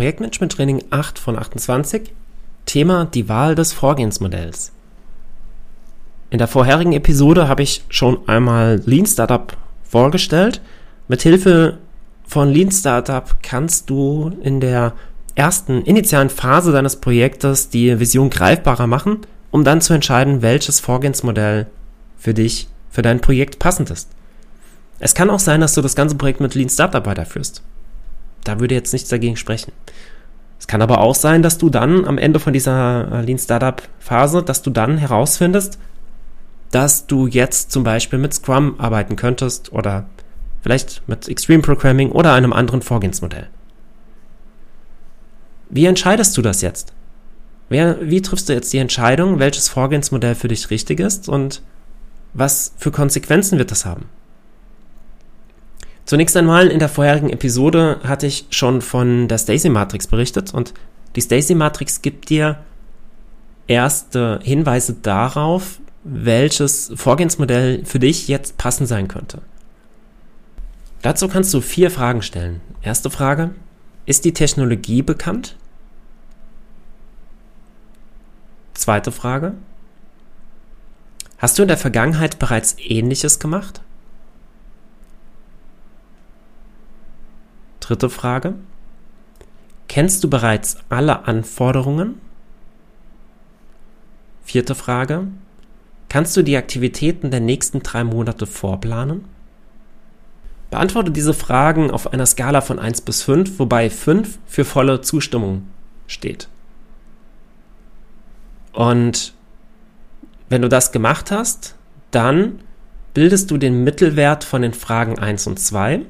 Projektmanagement Training 8 von 28. Thema die Wahl des Vorgehensmodells. In der vorherigen Episode habe ich schon einmal Lean Startup vorgestellt. Mithilfe von Lean Startup kannst du in der ersten initialen Phase deines Projektes die Vision greifbarer machen, um dann zu entscheiden, welches Vorgehensmodell für dich, für dein Projekt passend ist. Es kann auch sein, dass du das ganze Projekt mit Lean Startup weiterführst. Da würde jetzt nichts dagegen sprechen. Es kann aber auch sein, dass du dann am Ende von dieser äh, Lean Startup Phase, dass du dann herausfindest, dass du jetzt zum Beispiel mit Scrum arbeiten könntest oder vielleicht mit Extreme Programming oder einem anderen Vorgehensmodell. Wie entscheidest du das jetzt? wie triffst du jetzt die Entscheidung, welches Vorgehensmodell für dich richtig ist und was für Konsequenzen wird das haben? Zunächst einmal in der vorherigen Episode hatte ich schon von der Stacy-Matrix berichtet und die Stacy-Matrix gibt dir erste Hinweise darauf, welches Vorgehensmodell für dich jetzt passend sein könnte. Dazu kannst du vier Fragen stellen. Erste Frage, ist die Technologie bekannt? Zweite Frage, hast du in der Vergangenheit bereits Ähnliches gemacht? Dritte Frage. Kennst du bereits alle Anforderungen? Vierte Frage. Kannst du die Aktivitäten der nächsten drei Monate vorplanen? Beantworte diese Fragen auf einer Skala von 1 bis 5, wobei 5 für volle Zustimmung steht. Und wenn du das gemacht hast, dann bildest du den Mittelwert von den Fragen 1 und 2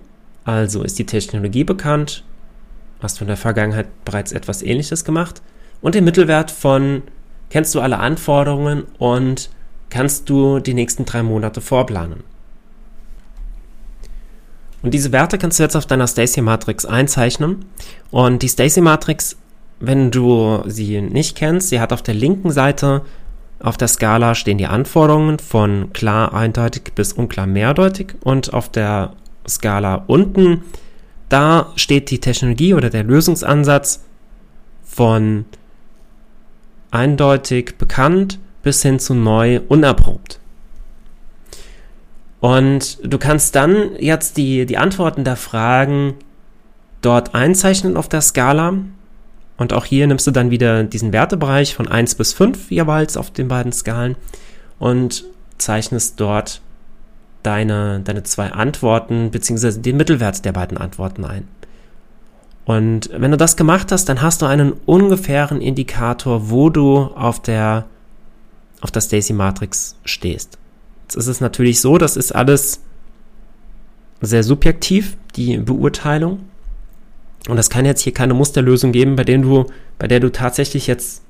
also ist die Technologie bekannt, hast du in der Vergangenheit bereits etwas ähnliches gemacht und den Mittelwert von kennst du alle Anforderungen und kannst du die nächsten drei Monate vorplanen. Und diese Werte kannst du jetzt auf deiner Stacy-Matrix einzeichnen. Und die Stacy-Matrix, wenn du sie nicht kennst, sie hat auf der linken Seite auf der Skala stehen die Anforderungen von klar, eindeutig bis unklar, mehrdeutig und auf der Skala unten, da steht die Technologie oder der Lösungsansatz von eindeutig bekannt bis hin zu neu unerprobt. Und du kannst dann jetzt die, die Antworten der Fragen dort einzeichnen auf der Skala. Und auch hier nimmst du dann wieder diesen Wertebereich von 1 bis 5 jeweils auf den beiden Skalen und zeichnest dort deine, deine zwei Antworten beziehungsweise den Mittelwert der beiden Antworten ein. Und wenn du das gemacht hast, dann hast du einen ungefähren Indikator, wo du auf der, auf der Stacy-Matrix stehst. Jetzt ist es natürlich so, das ist alles sehr subjektiv, die Beurteilung. Und es kann jetzt hier keine Musterlösung geben, bei der du, bei der du tatsächlich jetzt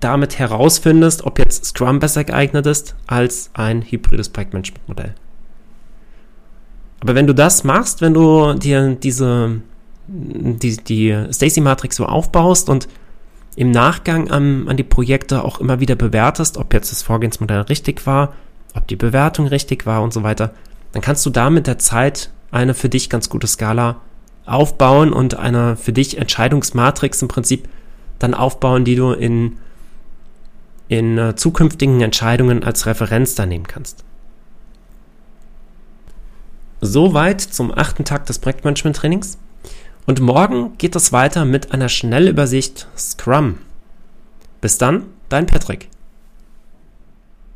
damit herausfindest, ob jetzt Scrum besser geeignet ist als ein hybrides Projektmanagement-Modell. Aber wenn du das machst, wenn du dir diese, die, die Stacy-Matrix so aufbaust und im Nachgang an, an die Projekte auch immer wieder bewertest, ob jetzt das Vorgehensmodell richtig war, ob die Bewertung richtig war und so weiter, dann kannst du da mit der Zeit eine für dich ganz gute Skala aufbauen und eine für dich Entscheidungsmatrix im Prinzip dann aufbauen, die du in, in uh, zukünftigen Entscheidungen als Referenz dann nehmen kannst. Soweit zum achten Tag des Projektmanagement-Trainings. Und morgen geht es weiter mit einer Schnellübersicht Scrum. Bis dann, dein Patrick.